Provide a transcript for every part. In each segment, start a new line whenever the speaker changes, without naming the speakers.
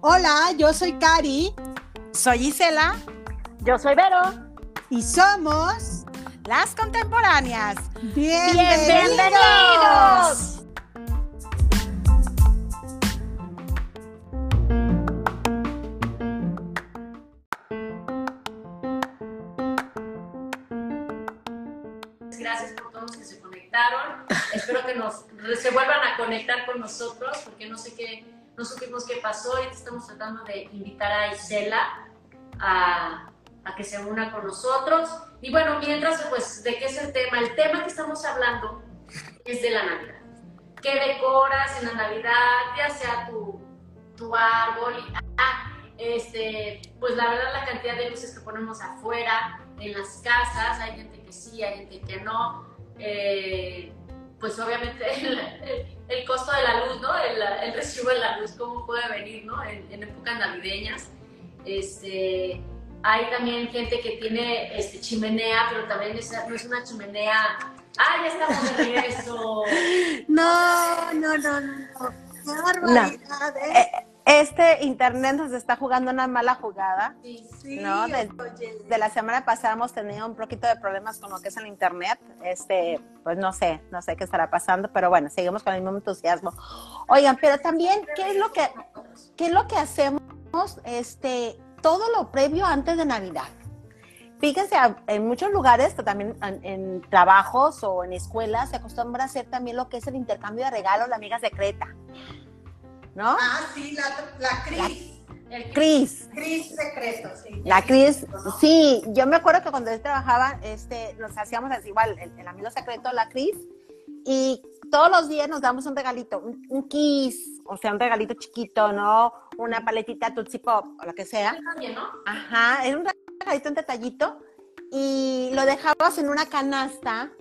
Hola, yo soy Cari.
Soy Isela.
Yo soy Vero.
Y somos
las contemporáneas.
Bienvenidos.
Bienvenidos.
Conectar con nosotros porque no sé qué, no supimos qué pasó y estamos tratando de invitar a Isela a, a que se una con nosotros. Y bueno, mientras, pues, ¿de qué es el tema? El tema que estamos hablando es de la Navidad. ¿Qué decoras en la Navidad? Ya sea tu, tu árbol. Y, ah, este, pues la verdad la cantidad de luces que ponemos afuera, en las casas, hay gente que sí, hay gente que no. Eh, pues obviamente el, costo de la luz, ¿no? El, el, recibo de la luz, cómo puede venir, ¿no? En, en épocas navideñas. Este, hay también gente que tiene este, chimenea, pero también es, no es una chimenea. ¡Ah, ya estamos de regreso!
no, no, no, no. ¡Qué barbaridad!
No. ¿eh? Este internet nos está jugando una mala jugada.
Sí, sí.
¿no? De, de, la semana pasada hemos tenido un poquito de problemas con lo que es el internet. Este, pues no sé, no sé qué estará pasando, pero bueno, seguimos con el mismo entusiasmo. Oigan, pero también, ¿qué es lo que, qué es lo que hacemos? Este, todo lo previo antes de Navidad. Fíjense, en muchos lugares, también en, en, trabajos o en escuelas, se acostumbra a hacer también lo que es el intercambio de regalos, la amiga secreta. ¿No?
Ah, sí, la, la Cris.
El Cris.
Cris secreto, sí.
La Cris, sí. Yo me acuerdo que cuando yo trabajaba, este, nos hacíamos así igual, el, el amigo secreto, la Cris, y todos los días nos damos un regalito, un, un, kiss, o sea, un regalito chiquito, ¿no? Una paletita Tootsie Pop, o lo que sea.
También, ¿no?
Ajá, era un regalito, un detallito, y lo dejabas en una canasta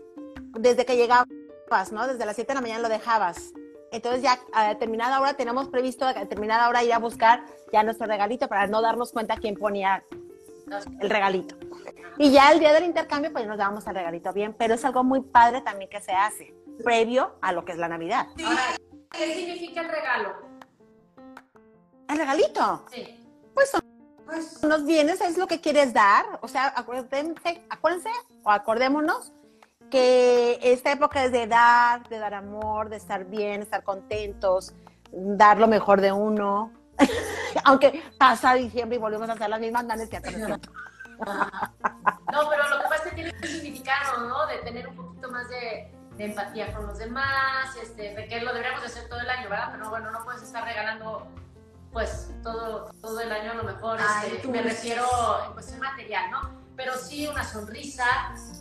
desde que llegabas, ¿no? Desde las 7 de la mañana lo dejabas. Entonces ya a determinada hora tenemos previsto a determinada hora ir a buscar ya nuestro regalito para no darnos cuenta quién ponía el regalito. Y ya el día del intercambio pues nos dábamos el regalito bien, pero es algo muy padre también que se hace previo a lo que es la Navidad.
Sí. ¿qué significa el regalo?
¿El regalito?
Sí.
Pues son pues, unos bienes, es lo que quieres dar. O sea, acuérdense, acuérdense o acordémonos que esta época es de dar, de dar amor, de estar bien, estar contentos, dar lo mejor de uno. Aunque pasa diciembre y volvemos a hacer las mismas ganas que hace
No, pero lo que pasa es que tiene un significado, ¿no? De tener un poquito más de, de empatía con los demás, este, de que lo deberíamos de hacer todo el año, ¿verdad? Pero bueno, no puedes estar regalando pues todo, todo el año a lo mejor,
Ay,
este, me refiero en cuestión material, ¿no? Pero sí una sonrisa,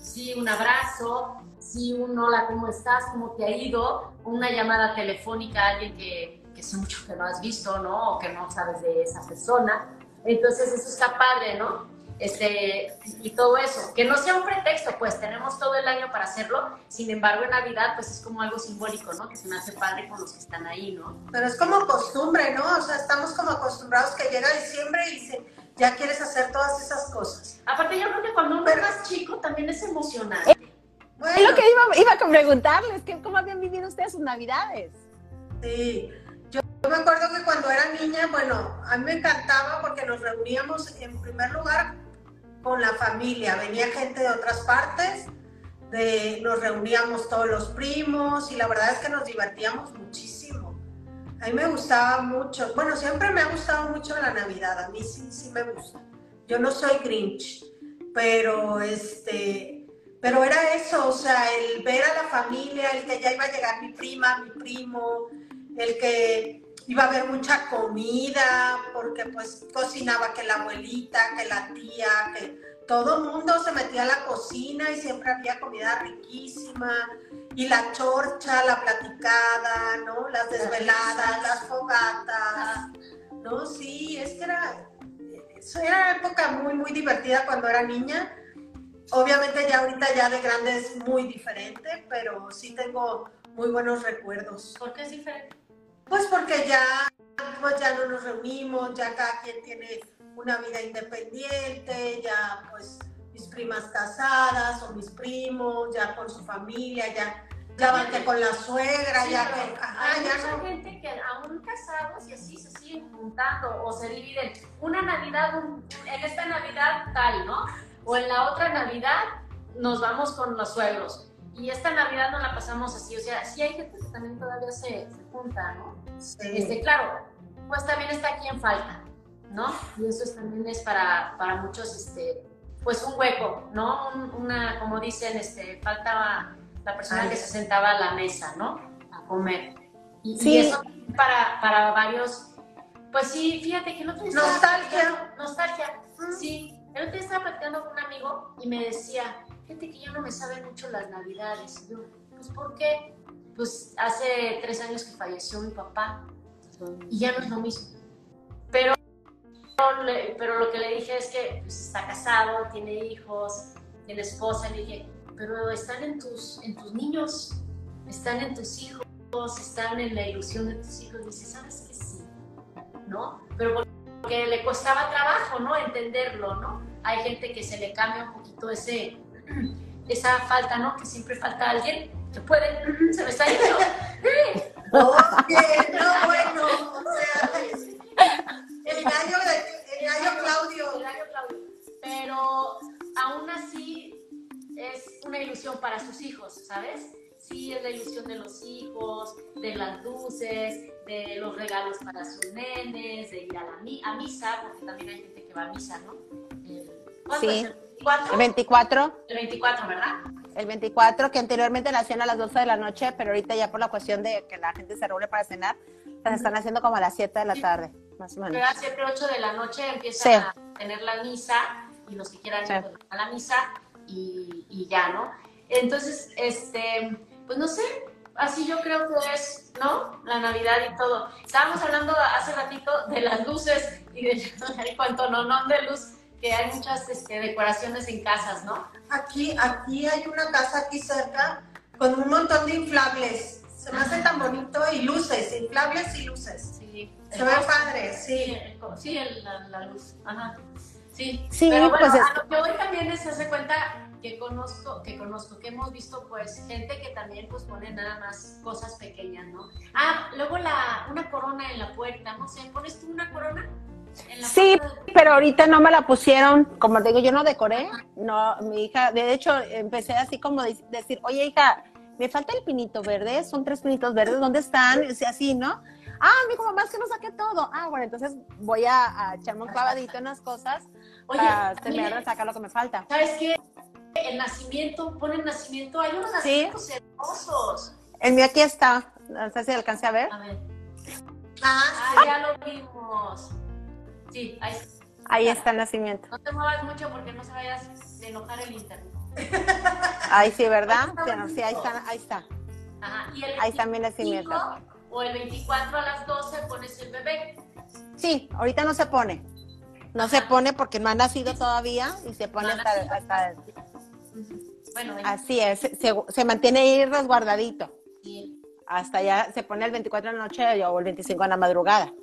sí un abrazo, sí un hola, ¿cómo estás? ¿Cómo te ha ido? Una llamada telefónica a alguien que, que hace mucho que no has visto, ¿no? O que no sabes de esa persona. Entonces eso está padre, ¿no? Este, y todo eso, que no sea un pretexto, pues tenemos todo el año para hacerlo, sin embargo en Navidad pues es como algo simbólico, ¿no? Que se me hace padre con los que están ahí, ¿no?
Pero es como costumbre, ¿no? O sea, estamos como acostumbrados que llega diciembre y se, ya quieres hacer todas esas cosas.
Aparte yo creo que cuando uno Pero, es más chico también es emocionante.
Eh, bueno. Es lo que iba, iba a preguntarles, que ¿cómo habían vivido ustedes sus Navidades?
Sí, yo me acuerdo que cuando era niña, bueno, a mí me encantaba porque nos reuníamos en primer lugar con la familia, venía gente de otras partes, de, nos reuníamos todos los primos y la verdad es que nos divertíamos muchísimo. A mí me gustaba mucho, bueno, siempre me ha gustado mucho la Navidad, a mí sí, sí me gusta. Yo no soy Grinch, pero este, pero era eso, o sea, el ver a la familia, el que ya iba a llegar mi prima, mi primo, el que iba a haber mucha comida, porque pues cocinaba que la abuelita, que la tía, que todo mundo se metía a la cocina y siempre había comida riquísima, y la chorcha, la platicada, ¿no? Las desveladas, las fogatas, ¿no? Sí, es que era, eso era una época muy, muy divertida cuando era niña. Obviamente ya ahorita ya de grande es muy diferente, pero sí tengo muy buenos recuerdos.
¿Por qué es diferente?
Pues porque ya, pues ya no nos reunimos, ya cada quien tiene una vida independiente, ya pues mis primas casadas o mis primos, ya con su familia, ya, Que con la suegra,
Sí,
ya que.
Hay
ya
mucha
no.
gente que aún casados y así se siguen juntando o se dividen. Una Navidad, un- en esta Navidad tal, ¿no? O en la otra Navidad nos vamos con los suegros. Y esta Navidad no la pasamos así. O sea, sí hay gente que también todavía se, se junta, ¿no?
Sí.
Este, claro, pues también está quien falta, ¿no? Y eso es- también es para, para muchos, este, pues un hueco, ¿no? Un- una, como dicen, este, faltaba la persona
Ay.
que se sentaba a la mesa, ¿no? A comer. Y, y
Sí.
eso para, para varios, pues sí, fíjate que día estaba
Nostalgia.
Nostalgia,
Mm.
sí. El otro día estaba platicando con un amigo y me decía, fíjate que ya no me saben mucho las navidades. Y yo, pues ¿por qué? Pues hace tres años que falleció mi papá y ya no es lo mismo. Pero, pero lo que le dije es que pues, está casado, tiene hijos, tiene esposa. Le dije, pero están en tus, en tus niños, están en tus hijos, están en la ilusión de tus hijos. Dice, ¿sabes que sí? ¿No? Pero porque le costaba trabajo, ¿no? Entenderlo, ¿no? Hay gente que se le cambia un poquito ese, esa falta, ¿no? Que siempre falta alguien que puede, se me está yendo.
Oye, no, bueno, o sea, el gallo, el gallo Claudio.
Horario Claudio. Pero aún así es una ilusión para sus hijos, ¿sabes? Sí, es la ilusión de los hijos, de las luces, de los regalos para sus nenes, de ir a, la mi- a misa, porque también hay gente que va a misa, ¿no? El, ¿Cuándo
Sí.
es? ¿El 24?
El 24,
El 24, ¿verdad?
el 24, que anteriormente la hacían a las 12 de la noche, pero ahorita ya por la cuestión de que la gente se reúne para cenar, las están haciendo como a las 7 de la tarde, más o menos.
Pero a 7, 8 de la noche empiezan
Sí.
a tener la misa y los que quieran ir pues, a la misa y, y ya, ¿no? Entonces, este, pues no sé, así yo creo que es, ¿no? La Navidad y todo. Estábamos hablando hace ratito de las luces y de cuánto no, no de luz, que hay muchas este, decoraciones en casas, ¿no?
Aquí, aquí hay una casa aquí cerca con un montón de inflables. Se me hace tan bonito y luces, inflables y luces.
Sí.
Se ve padre,
Sí,
sí.
el co- sí el- la, la luz. Ajá. Sí,
Sí,
pero bueno,
pues es-
a lo que hoy también es, se hace cuenta que conozco, que conozco, que hemos visto pues gente que también pues pone nada más cosas pequeñas, ¿no? Ah, luego la, una corona en la puerta, no sé, ¿pones tú una corona? En la
Sí,
puerta
pero ahorita no me la pusieron, como te digo, yo no decoré, no, mi hija, de hecho, empecé así como de- decir, oye hija, me falta el pinito verde, son tres pinitos verdes, ¿dónde están? Y así, ¿no? Ah, me dijo, mamá, es que no saqué todo. Ah, bueno, entonces voy a, a echarme un clavadito en las cosas
Oye,
para
también,
terminar de sacar lo que me falta.
¿sabes qué? El nacimiento, ponen nacimiento, hay unos
Sí.
nacimientos hermosos.
El mío aquí está, no sé si alcancé a ver.
A ver,
Ah,
ah, ya lo vimos. Sí, ahí
Ahí está el nacimiento.
No te muevas mucho porque no se vayas a enojar el internet.
Ahí sí, ¿verdad? Sí, no, sí, ahí está, ahí está.
Ajá. Y el
Ahí está mi
25
nacimiento.
o el 24 a las 12 pones el bebé.
Sí, ahorita no se pone. No se pone porque no ha nacido todavía y se pone
No
hasta, hasta
Bueno,
así es, se, se mantiene ahí resguardadito.
sí.
Hasta ya se pone el 24 de la noche o el 25 en la madrugada.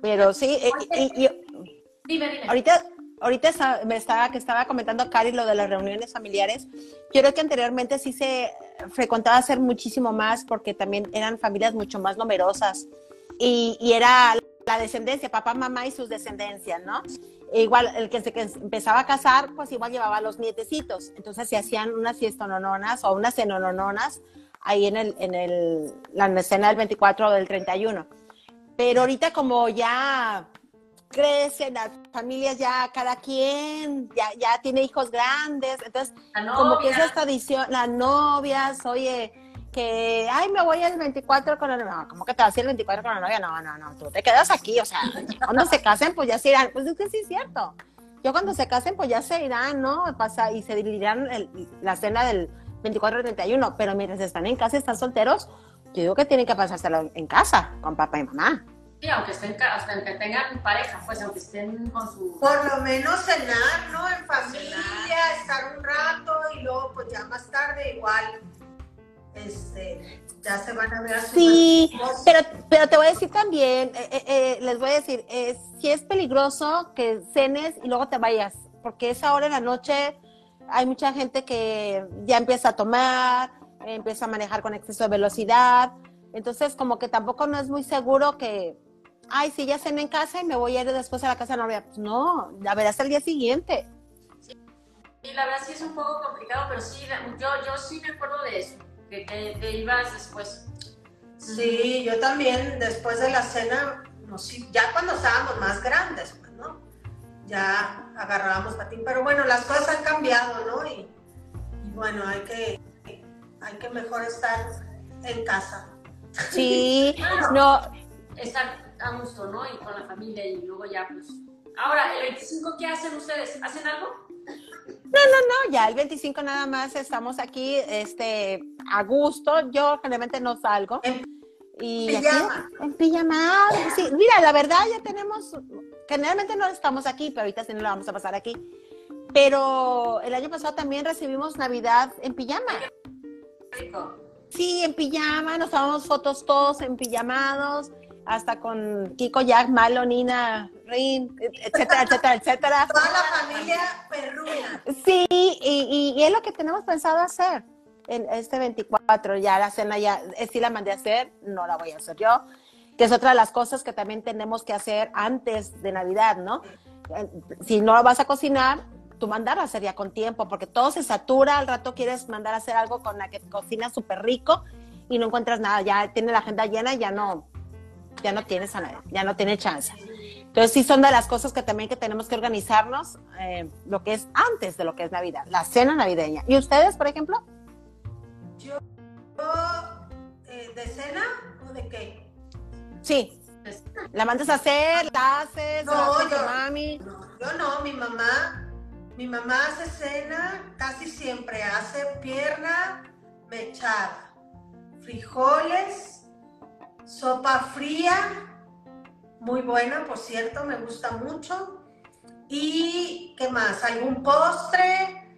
Pero sí, eh, y, y-
Dime, dime.
ahorita, ahorita me estaba, que estaba comentando Cari lo de las reuniones familiares. Yo creo que anteriormente sí se frecuentaba hacer muchísimo más porque también eran familias mucho más numerosas y, y era la descendencia, papá, mamá y sus descendencias, ¿no? E igual el que se que empezaba a casar, pues igual llevaba a los nietecitos. Entonces se hacían unas fiestonononas o unas cenonononas ahí en el, en el, la escena del 24 o del 31. Pero ahorita como ya crecen las familias, ya cada quien ya, ya tiene hijos grandes, entonces como que esa tradición, las novias, oye, que, ay, me voy el 24 con la novia, no, ¿cómo que te vas a ir el 24 con la novia? No, no, no, tú te quedas aquí, o sea, cuando se casen, pues ya se irán, pues es que sí es cierto, yo cuando se casen, pues ya se irán, ¿no? Pasa, y se dividirán el- la cena del 24 al 31, pero mientras están en casa, están solteros, yo digo que tienen que pasárselo en casa, con papá y mamá.
Sí, aunque, estén, hasta aunque tengan pareja, pues aunque estén con su...
Por lo menos cenar, ¿no? En familia, estar un rato y luego pues ya más tarde igual, este, ya se van a ver a
Sí, pero, pero te voy a decir también, eh, eh, eh, les voy a decir, eh, si es peligroso que cenes y luego te vayas, porque esa hora en la noche hay mucha gente que ya empieza a tomar, empieza a manejar con exceso de velocidad. Entonces, como que tampoco no es muy seguro que, ay, si ya cené en casa y me voy a ir después a la casa de novia. Pues no, la verás el día siguiente.
Y la verdad sí es un poco complicado, pero sí, yo, yo sí me acuerdo de eso, que te, ibas después.
Sí, yo también, después de la cena, no, sí, ya cuando estábamos más grandes, pues, ¿no? Ya agarrábamos patín, pero bueno, las cosas han cambiado, ¿no? Y, y bueno, hay que, hay que mejor estar en casa.
Sí, no.
Estar a gusto, ¿no? Y con la familia y luego ya, pues. Ahora, el 25, ¿qué hacen ustedes? ¿Hacen algo?
No, no, no, ya el 25 nada más estamos aquí este, a gusto. Yo generalmente no salgo.
En
y
pijama.
en pijama. Sí, mira, la verdad ya tenemos, generalmente no estamos aquí, pero ahorita sí no lo vamos a pasar aquí. Pero el año pasado también recibimos Navidad en pijama. Sí, en pijama, nos tomamos fotos todos en pijamados hasta con Kiko, Jack, Malo, Nina, Rin, etcétera, etcétera, etcétera.
Toda la familia perruna.
Sí, y, y, es lo que tenemos pensado hacer en este 24. Ya la cena ya, eh, sí la mandé a hacer, no la voy a hacer yo, que es otra de las cosas que también tenemos que hacer antes de Navidad, ¿no? Eh, si no vas a cocinar, tú mandarla a hacer ya con tiempo, porque todo se satura, al rato quieres mandar a hacer algo con la que cocinas súper rico y no encuentras nada, ya tiene la agenda llena y ya no, ya no tienes ya no tiene chance. Entonces sí son de las cosas que también que tenemos que organizarnos, eh, lo que es antes de lo que es Navidad, la cena navideña. ¿Y ustedes, por ejemplo?
Yo, eh, ¿de cena o de qué?
Sí. ¿La mandas a hacer? ¿La haces?
No, yo,
mami?
No, yo no, mi mamá, mi mamá hace cena casi siempre, hace pierna mechada, frijoles, sopa fría, muy buena, por cierto, me gusta mucho. Y, ¿qué más? ¿Algún postre?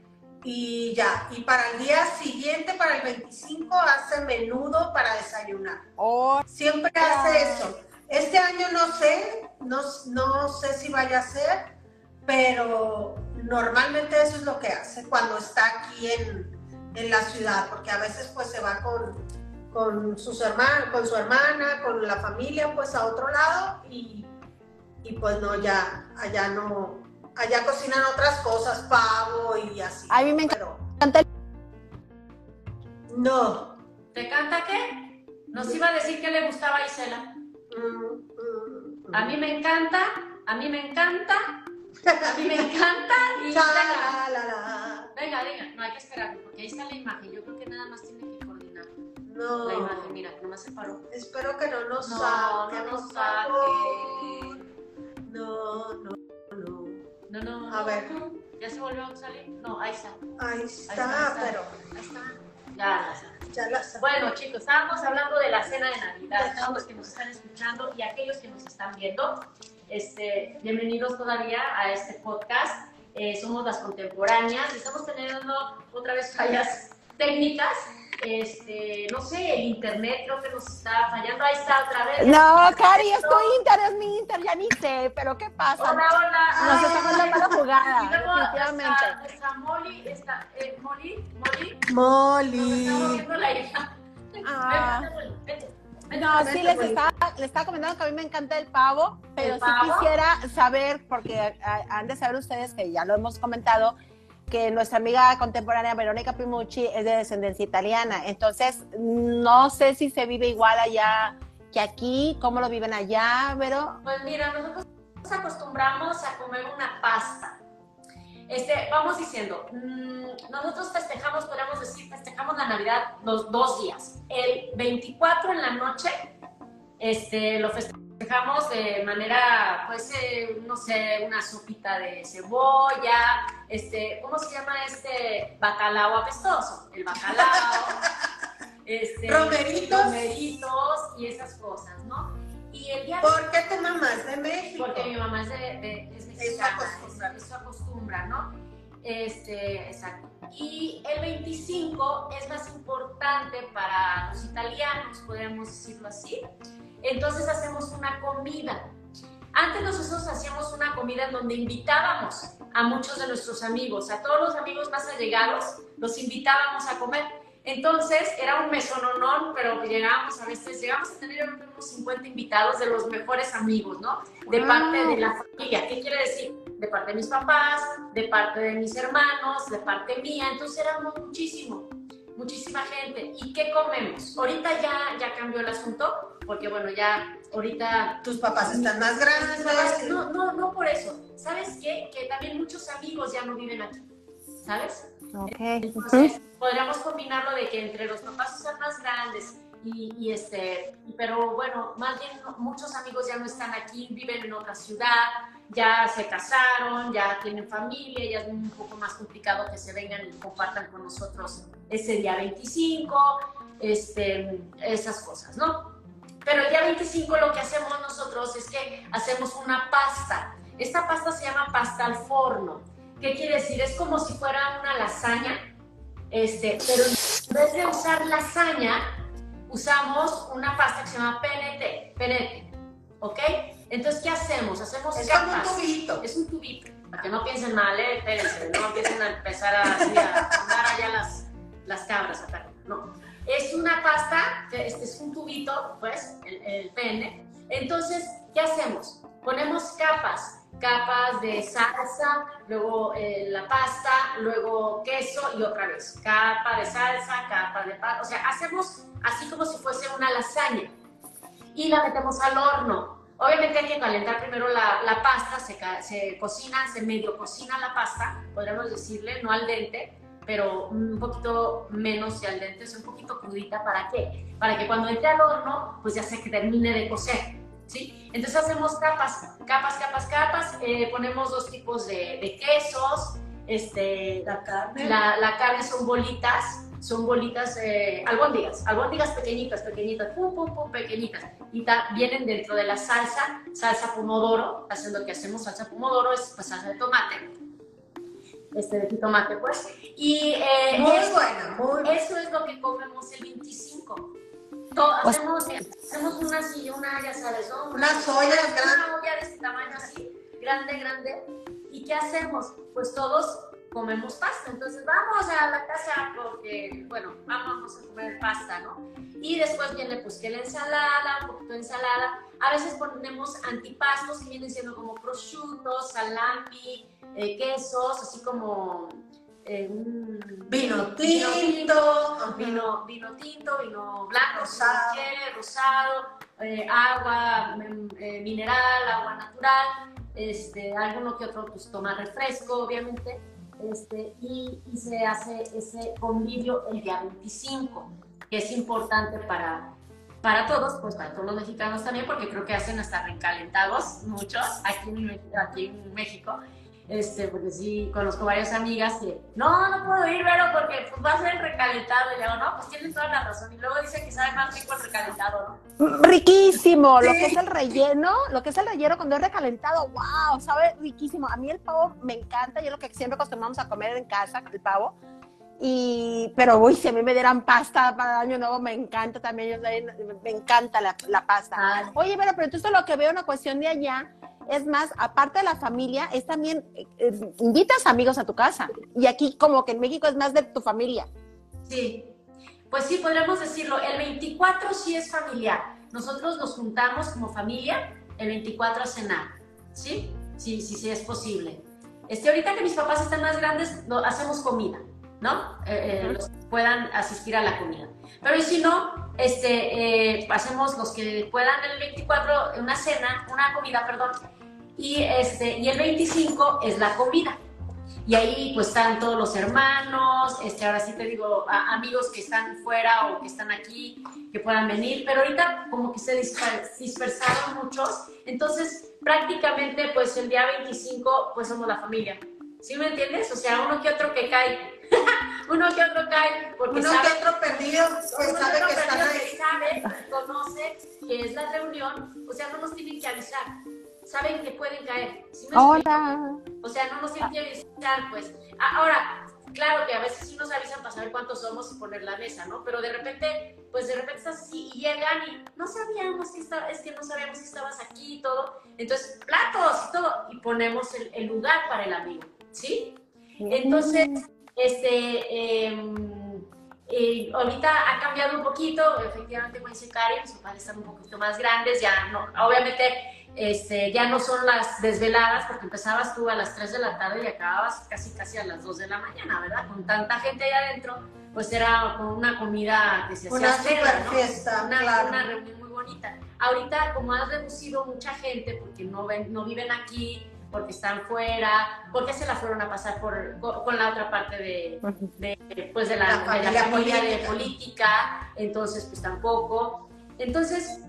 Y ya. Y para el día siguiente, para el 25, hace menudo para desayunar.
Oh,
Siempre hace eso. Este año no sé, no, no sé si vaya a ser, pero normalmente eso es lo que hace cuando está aquí en, en la ciudad, porque a veces pues se va con, con, sus hermanos, con su hermana, con la familia, pues a otro lado y, y pues no, ya allá no, allá cocinan otras cosas, pavo y así.
A mí me encanta.
No.
¿Te canta qué? Nos iba a decir que le gustaba a Isela. Mm, mm, mm. A mí me encanta, a mí me encanta, a mí me encanta. Y venga, venga, no hay que esperar, porque ahí está la imagen. Yo creo que nada más tiene que
no.
La imagen, mira, nomás se paró.
Espero que no nos
no,
saque,
no nos
saque. No, no, no.
No, no.
A ver.
¿Ya se volvió a salir? No, ahí está.
Ahí está, pero.
Ahí está. Ya,
ya la sé.
Bueno, chicos, estábamos hablando de la cena de Navidad. Todos los que nos están escuchando y aquellos que nos están viendo, este, bienvenidos todavía a este podcast. Eh, somos las contemporáneas estamos teniendo otra vez fallas técnicas este, no sé, el internet creo que nos está fallando. Ahí está otra vez.
No, Cari, es tu Inter, es mi Inter, ya ni sé, pero ¿qué pasa?
Hola, hola.
Nos estamos dando la jugada,
definitivamente. Nuestra Molly, está, eh, Molly, Molly.
Molly.
Estamos viendo la hija. Ah.
No, sí, les estaba, les estaba comentando que a mí me encanta el pavo, pero sí quisiera saber, porque han de saber ustedes que ya lo hemos comentado, que nuestra amiga contemporánea Verónica Pimucci es de descendencia italiana. Entonces, no sé si se vive igual allá que aquí, cómo lo viven allá, pero...
Pues mira, nosotros nos acostumbramos a comer una pasta. Este, vamos diciendo, mm, nosotros festejamos, podríamos decir, festejamos la Navidad los dos días. El 24 en la noche, este, lo festejamos de manera, pues, eh, no sé, una sopita de cebolla, este, ¿cómo se llama este bacalao apestoso? El bacalao, este,
romeritos.
romeritos y esas cosas, ¿no? Y el día
¿Por qué tu mamá es de México?
Porque mi mamá es de, de es mexicana, eso acostumbra. ¿no? Este, exacto. Y el 25 es más importante para los italianos, podríamos decirlo así, entonces hacemos una comida. Antes nosotros hacíamos una comida en donde invitábamos a muchos de nuestros amigos, a todos los amigos más allegados, los invitábamos a comer. Entonces, era un mesononón, pero llegábamos a veces, llegamos a tener unos 50 invitados de los mejores amigos, ¿no? De parte de la familia. ¿Qué quiere decir? De parte de mis papás, de parte de mis hermanos, de parte mía. Entonces, éramos muchísimo, muchísima gente. ¿Y qué comemos? Ahorita ya, ya cambió el asunto, porque bueno, ya ahorita...
Tus papás están más grandes.
No, no, no por eso. ¿Sabes qué? Que también muchos amigos ya no viven aquí, ¿sabes? Entonces, podríamos combinarlo de que entre los papás son más grandes y, este, pero bueno, más bien muchos amigos ya no están aquí, viven en otra ciudad, ya se casaron, ya tienen familia, ya es un poco más complicado que se vengan y compartan con nosotros ese día 25, este, esas cosas, ¿no? Pero el día 25 lo que hacemos nosotros es que hacemos una pasta. Esta pasta se llama pasta al forno. ¿Qué quiere decir? Es como si fuera una lasaña, este, pero en vez de usar lasaña, usamos una pasta que se llama PNT, PNT, ¿ok? Entonces, ¿qué hacemos? Hacemos
es como un tubito.
Es un tubito, para que no piensen mal, ¿eh? Espérense, no empiecen a empezar a, a, allá las, las cabras, no. Es una pasta, este es un tubito, pues, el, PN. Entonces, ¿qué hacemos? Ponemos capas capas de salsa, luego eh, la pasta, luego queso y otra vez capa de salsa, capa de pasta. O sea, hacemos así como si fuese una lasaña y la metemos al horno. Obviamente hay que calentar primero la, la pasta, se, se, cocina, se medio cocina la pasta, podríamos decirle, no al dente, pero un poquito menos y al dente, es un poquito crudita. ¿Para qué? Para que cuando entre al horno, pues ya se termine de cocer. ¿sí? Entonces hacemos capas, capas, capas, capas, eh, ponemos dos tipos de, quesos, este,
la carne.
La, carne son bolitas, son bolitas, eh, albóndigas, albóndigas pequeñitas, pequeñitas, pum, pum, pum, pequeñitas. Y vienen dentro de la salsa, salsa pomodoro, haciendo lo que hacemos salsa pomodoro, es pues, salsa de tomate. Este de tomate, pues. Y
eh, muy bueno, muy
eso es lo que comemos el 25 hacemos, hacemos una una, ya sabes, ¿no?
Una, olla
Una olla de este tamaño así, grande, grande. ¿Y qué hacemos? Pues todos comemos pasta. Entonces vamos a la casa porque, bueno, vamos a comer pasta, ¿no? Y después viene pues que la ensalada, un poquito de ensalada. A veces ponemos antipastos que vienen siendo como prosciutto, salami, eh, quesos, así como
vino tinto,
vino, vino tinto, vino blanco, rosado, rosado eh, agua eh, mineral, agua natural, este, alguno que otro pues toma refresco, obviamente, este, y, se hace ese convivio el día 25, que es importante para, para todos, pues para todos los mexicanos también, porque creo que hacen hasta recalentados muchos aquí en, aquí en México este, porque sí, conozco varias amigas que, no, no puedo ir, pero porque pues, va a ser recalentado. Y yo, no, pues tienen toda la razón. Y luego dicen que sabe más rico el recalentado, ¿no?
Riquísimo, lo que es el relleno, lo que es el relleno cuando es recalentado, wow, sabe riquísimo. A mí el pavo me encanta, yo lo que siempre acostumbramos a comer en casa, el pavo. Y, pero uy, si a mí me dieran pasta para año nuevo, me encanta también, me encanta la, la pasta. Ah. Oye, pero, pero entonces lo que veo una cuestión de allá es más, aparte de la familia, es también, eh, eh, invitas amigos a tu casa. Y aquí como que en México es más de tu familia.
Sí, pues sí, podríamos decirlo. El 24 sí es familiar. Nosotros nos juntamos como familia el 24 a cenar. ¿Sí? Sí, sí, sí es posible. Este, ahorita que mis papás están más grandes, hacemos comida, ¿no? Eh, puedan asistir a la comida. Pero si no, este, hacemos los que puedan el 24 una cena, una comida, perdón, y, este, y el 25 es la comida. Y ahí pues están todos los hermanos, este, ahora sí te digo, amigos que están fuera o que están aquí, que puedan venir, pero ahorita como que se dispersaron muchos, entonces prácticamente pues el día 25 pues somos la familia. ¿Sí me entiendes? O sea, uno que otro que cae, uno que otro cae, porque
uno
sabe,
que otro perdido, pues sabe que, están
ahí. sabe, conoce que es la reunión, o sea, no nos tienen que avisar saben que pueden caer.
Hola.
O sea, no nos tienen que avisar, pues. Ahora, claro que a veces sí nos avisan para saber cuántos somos y poner la mesa, ¿no? Pero de repente, pues de repente estás así y llegan y no sabíamos que estaba, es que no sabíamos que estabas aquí y todo. Entonces, platos y todo, y ponemos el, lugar para el amigo, ¿sí? Entonces, este, em, eh, ahorita ha cambiado un poquito, efectivamente, como dice Karen, sus padres están un poquito más grandes, ya no, obviamente este, ya no son las desveladas, porque empezabas tú a las 3 de la tarde y acababas casi casi a las 2 de la mañana, ¿verdad? Con tanta gente ahí adentro, pues era con una comida que se hacía
Una super
¿no?
fiesta,
una,
claro.
una reunión muy bonita. Ahorita, como has reducido mucha gente, porque no, ven, no viven aquí, porque están fuera, porque se la fueron a pasar por, con, la otra parte de, de, pues de, la,
La
de la
familia
de
política.
entonces pues tampoco. Entonces,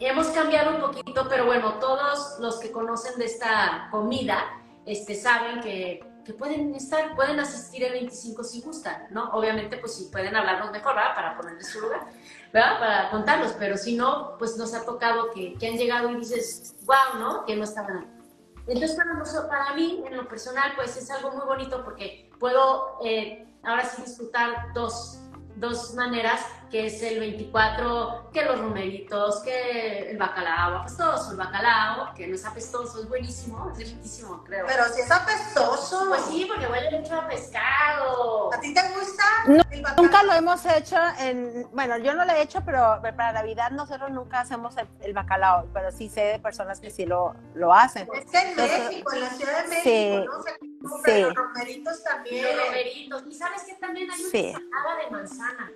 hemos cambiado un poquito, pero bueno, todos los que conocen de esta comida este, saben que, que pueden estar, pueden asistir el 25 si gustan, ¿no? Obviamente, pues si pueden hablarnos mejor, ¿verdad? Para ponerles su lugar, ¿verdad? Para contarlos, pero si no, pues nos ha tocado que, que han llegado y dices, wow, ¿no? Que no estaban. Entonces, para, nosotros, para mí, en lo personal, pues es algo muy bonito porque puedo eh, ahora sí disfrutar dos, dos maneras, que es el 24, que los romeritos, que el bacalao apestoso, el bacalao, que no es apestoso, es buenísimo, es riquísimo, creo.
Pero si es apestoso.
pues sí, porque huele mucho a pescado.
¿A ti te gusta?
No,
el bacalao?
Nunca lo hemos hecho en, bueno, yo no lo he hecho, pero para Navidad nosotros nunca hacemos el, el bacalao, pero sí sé de personas que sí lo, lo hacen.
Es que en
Entonces,
México, en la Ciudad de México,
sí,
¿no? Se compran
sí.
los romeritos también.
Los romeritos. Y sabes que también hay una
Sí.
ensalada de manzana,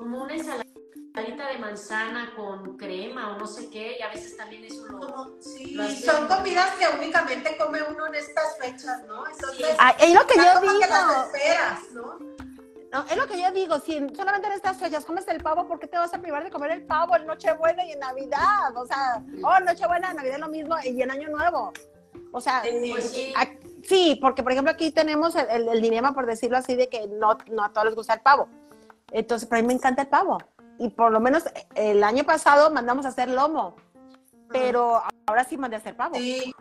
como una ensaladita de manzana con crema o no sé qué, y a veces también eso lo...
Como- Sí,
Lo
son comidas que únicamente come uno en estas fechas, ¿no? Entonces,
Ah, es lo que yo digo.
que las esperas, ¿no?
No, es lo que yo digo, si solamente en estas fechas comes el pavo, ¿por qué te vas a privar de comer el pavo en Nochebuena y en Navidad? O sea, oh, Nochebuena, Navidad es lo mismo y en Año Nuevo. O sea,
Sí.
Pues sí.
ac- sí, porque por ejemplo aquí tenemos el, el- el dilema, por decirlo así, de que no, no a todos les gusta el pavo. Entonces, pero a mí me encanta el pavo. Y por lo menos eh, el año pasado mandamos a hacer lomo, pero ahora sí mandé a hacer pavo.
Sí.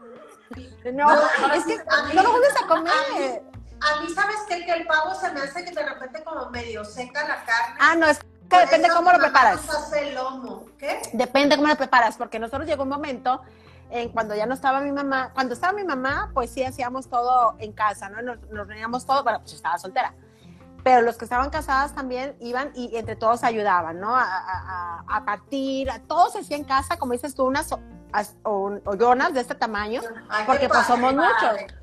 No,
No,
es que
a mí-
no lo vuelves a
a
comer.
A mí, ¿sabes qué? Que el pavo se me hace que de repente como medio seca la carne.
Ah, no, es que depende
eso
cómo lo preparas.
hace lomo. ¿Qué?
Depende cómo lo preparas, porque nosotros llegó un momento en cuando ya no estaba mi mamá, cuando estaba mi mamá, pues sí hacíamos todo en casa, ¿no? Nos, nos reuníamos todo, bueno, pues estaba soltera. Pero los que estaban casadas también iban y entre todos ayudaban, ¿no? A, a- a- a partir, a- todo se hacía en casa, como dices tú, unas ollonas de este tamaño,
Ay,
porque pues
padre,
somos
padre.
muchos.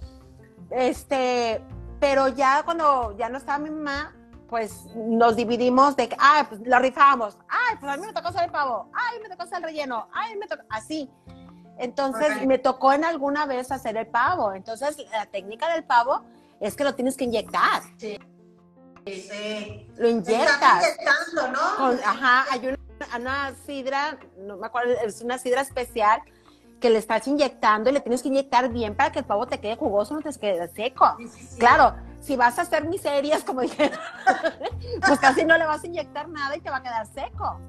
Este, pero ya cuando ya no estaba mi mamá, pues nos dividimos de que, ah, pues lo rifábamos. Ay, pues a mí me tocó hacer el pavo. Ay, me tocó hacer el relleno. Ay, me tocó, así. Entonces me tocó en alguna vez hacer el pavo. Entonces la técnica del pavo es que lo tienes que inyectar.
Sí.
Lo inyectas.
inyectando, ¿no?
Con- ajá, hay una, una sidra, no me acuerdo, es una sidra especial que le estás inyectando y le tienes que inyectar bien para que el pavo te quede jugoso, no te quede seco.
Sí, sí, sí.
Claro, si vas a hacer miserias, como dije, pues casi no le vas a inyectar nada y te va a quedar seco.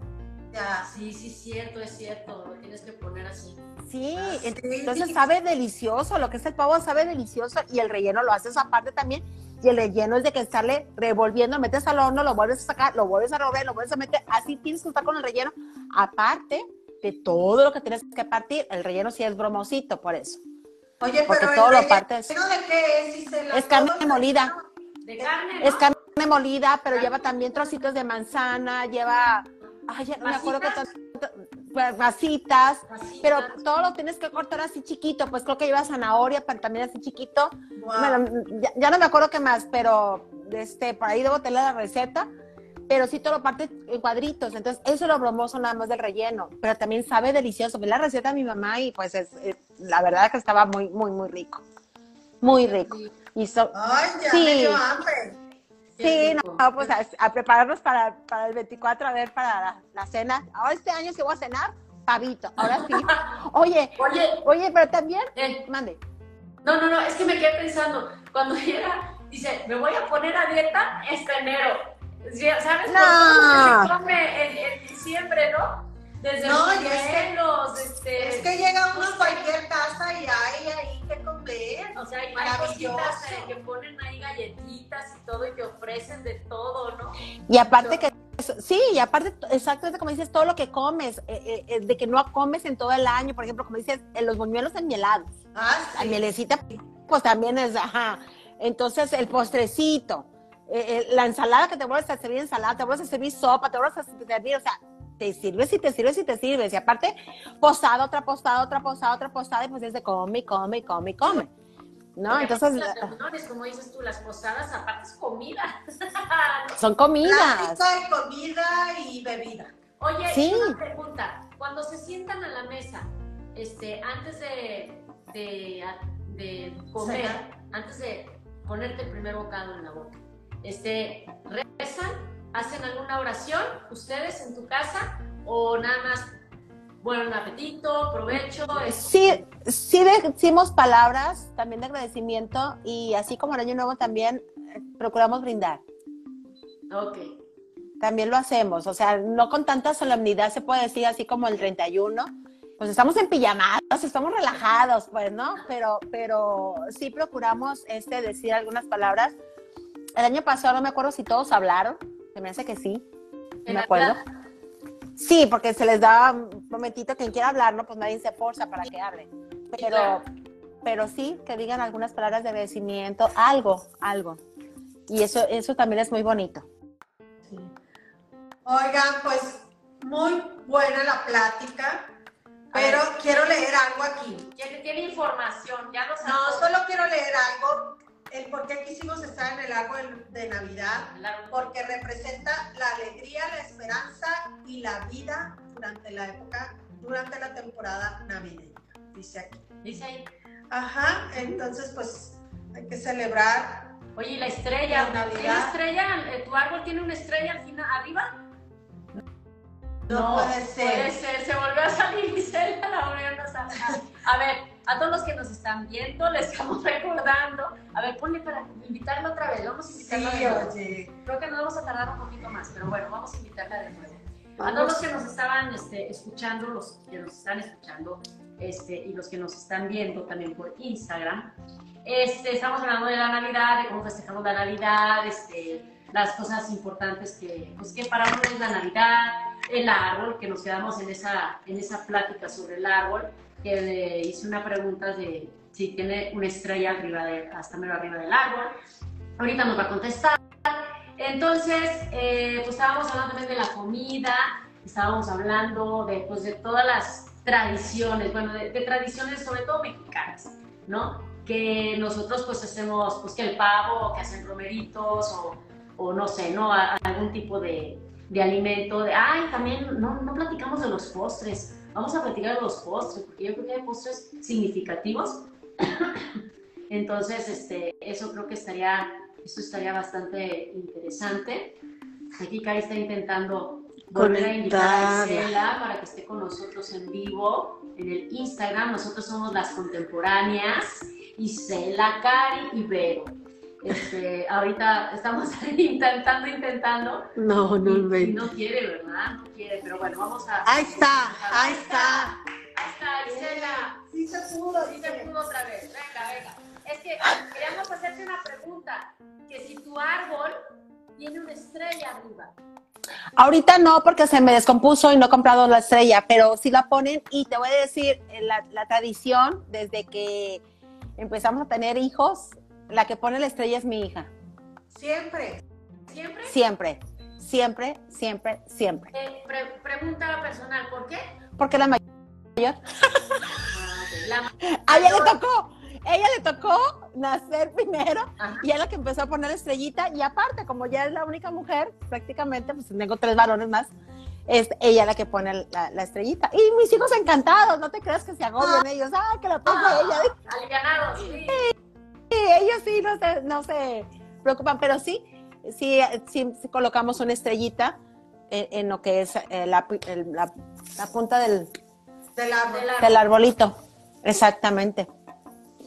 Ya.
Sí, sí, cierto, es cierto, lo tienes que poner así.
Sí,
Ah, sí.
entonces sabe delicioso, lo que es el pavo sabe delicioso y el relleno lo haces aparte también. Y el relleno es de que estarle revolviendo, metes al horno, lo vuelves a sacar, lo vuelves a revolver, lo vuelves a meter. Así tienes que estar con el relleno, aparte de todo lo que tienes que partir. El relleno sí es bromosito, por eso.
Oye,
Porque
pero
todo
el
lo
relleno
partes.
de qué es?
Es carne molida.
De carne,
Es carne molida, pero lleva también trocitos de manzana, lleva, ay, ya no me acuerdo qué
¿Masitas?
tanto, pues, pero todo lo tienes que cortar así chiquito, pues creo que lleva zanahoria, también así chiquito. Bueno, ya, ya no me acuerdo qué más, pero este, por ahí debo tener la receta, pero sí todo lo parte en cuadritos, entonces eso es lo bromoso nada más del relleno, pero también sabe delicioso. Vi la receta de mi mamá y pues es, es- la verdad que estaba muy, muy, muy rico, muy rico. Y so-
Ay, ya
Sí.
me dio hambre.
Sí, no, no, pues a, a prepararnos para, para el 24, a ver, para la, la cena. Ahora este año sí voy a cenar pavito, ahora sí. Oye,
Oye,
oye, pero también,
eh,
mande.
no, no, no, es que me quedé pensando, cuando llega, dice, me voy a poner a dieta este enero. ¿Sabes?
No.
Que se come en, en diciembre, ¿no? Desde
No,
los
y es que-
este...
Es que llega uno a cualquier casa y hay ahí que.
O sea, hay, cositas que ponen ahí galletitas y todo y te ofrecen de todo, ¿no?
Y aparte que, sí, y aparte, exactamente como dices, todo lo que comes, eh, eh, eh, de que no comes en todo el año, por ejemplo, como dices, en los buñuelos enmielados.
Ah,
La
sí.
mielecita, pues también es, ajá. Entonces, el postrecito. eh, la ensalada que te vuelves a servir ensalada, te vuelves a servir sopa, te vuelves a servir, o sea, te sirves y te sirves y te sirves. Y aparte, posada, otra posada, otra posada, otra posada, y pues es de come, come, come, come. ¿No?
Porque
Entonces,
las reuniones, como dices tú, las posadas, aparte es comida.
son comidas.
Plática y comida y bebida.
Oye,
Sí.
una pregunta. Cuando se sientan a la mesa, este, antes de, de, de comer, antes de ponerte el primer bocado en la boca, este, ¿rezan? ¿Hacen alguna oración ustedes en tu casa? ¿O nada más, buen apetito, provecho?
Sí, sí decimos palabras también de agradecimiento y así como el año nuevo también eh, procuramos brindar.
Ok.
También lo hacemos, o sea, no con tanta solemnidad se puede decir así como el 31. Pues estamos en pijamadas, estamos relajados, pues, ¿no? Pero, pero sí procuramos este, decir algunas palabras. El año pasado no me acuerdo si todos hablaron, se me hace que sí, no
¿En
me acuerdo. Sí, porque se les da un momentito, quien quiera hablar, ¿no? Pues nadie se forza para que hable. Pero,
claro.
pero sí, que digan algunas palabras de agradecimiento, algo, algo. Y eso, eso también es muy bonito.
Oigan, pues muy buena la plática, pero quiero leer algo aquí.
Tiene, tiene información, ya nos
No, solo quiero leer algo, el por qué quisimos estar en el árbol de Navidad, porque representa la alegría, la esperanza y la vida durante la época, durante la temporada navideña, dice aquí.
Dice ahí.
Ajá, entonces pues hay que celebrar.
Oye, ¿y la estrella?
La Navidad.
¿Tiene estrella? ¿Tu árbol tiene una estrella al final, arriba?
No, puede ser.
Puede ser, se volvió a salir Gisela, la volvieron a salir. A ver, a todos los que nos están viendo, les estamos recordando. A ver, ponle para invitarla otra vez. Vamos a
Sí,
invitarla de nuevo.
oye.
Creo que nos vamos a tardar un poquito más, pero bueno, vamos a invitarla de nuevo. A todos los que nos estaban este, escuchando, los que nos están escuchando este, y los que nos están viendo también por Instagram, este, estamos hablando de la Navidad, de cómo festejamos la Navidad, este, las cosas importantes que, pues, que para uno es la Navidad, el árbol, que nos quedamos en esa, en esa plática sobre el árbol, que le hice una pregunta de si tiene una estrella arriba de, hasta medio arriba del árbol. Ahorita nos va a contestar. Entonces, eh, pues estábamos hablando también de la comida, estábamos hablando de, pues, de todas las tradiciones, bueno, de, de tradiciones sobre todo mexicanas, ¿no? Que nosotros pues hacemos, pues que el pavo, que hacen romeritos o, o no sé, ¿no? A- algún tipo de, de alimento. De, ay, también no, no platicamos de los postres. Vamos a platicar de los postres, porque yo creo que hay postres significativos. Entonces, este, eso creo que estaría, eso estaría bastante interesante. Aquí Cari está intentando volver a invitar a
Conectarla.
Isela para que esté con nosotros en vivo en el Instagram. Nosotros somos las contemporáneas, Isela, Cari y Vero. Este, ahorita estamos intentando, intentando.
No,
y, y no quiere, ¿verdad? No quiere, pero bueno, vamos a.
Ahí está, ahí está.
Ahí está, Isela.
Sí se pudo,
Sí se pudo otra vez. Venga, venga. Es que queríamos hacerte una pregunta. Que si tu árbol tiene una estrella arriba.
Ahorita no, porque se me descompuso y no he comprado la estrella, pero sí la ponen y te voy a decir, eh, la, la tradición, desde que empezamos a tener hijos, la que pone la estrella es mi hija.
Siempre.
¿Siempre?
Siempre, siempre, siempre, siempre.
Eh, pre- pregunta personal, ¿por qué?
Porque la mayor,
Ah. La-
a ella le tocó, ella le tocó nacer primero
Ajá.
y es la que empezó a poner la estrellita y aparte, como ya es la única mujer, prácticamente, pues tengo tres varones más, es ella la que pone la, la estrellita. Y mis hijos encantados, no te creas que se agobian ellos, ay, que la ponga ella.
Alivianados, sí.
Sí, ellos sí no se, no se preocupan, pero sí, sí, sí, sí colocamos una estrellita en, en lo que es eh, la, el- la- la punta del,
Del árbol.
Del árbol.
del arbolito. Exactamente.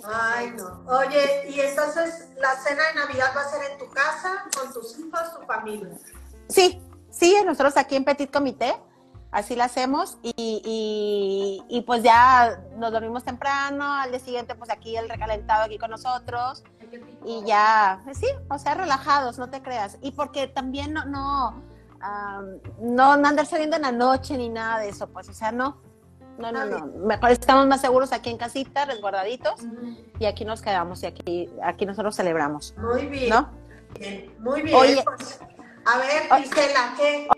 Ay, no. Oye, y entonces la cena de Navidad va a ser en tu casa, con tus hijos, tu familia.
Sí, sí, nosotros aquí en Petit Comité, así la hacemos y, y, y pues ya nos dormimos temprano, al día siguiente pues aquí el recalentado aquí con nosotros y ya, sí, o sea, relajados, no te creas. Y porque también no, no, am, no, no andar saliendo en la noche ni nada de eso, pues, o sea, no. No, no, no. Mejor estamos más seguros aquí en casita, resguardaditos, y aquí nos quedamos y aquí, aquí nosotros celebramos,
Muy bien.
¿no?
bien, muy bien.
Oye.
pues, a ver, Gisela, ¿qué?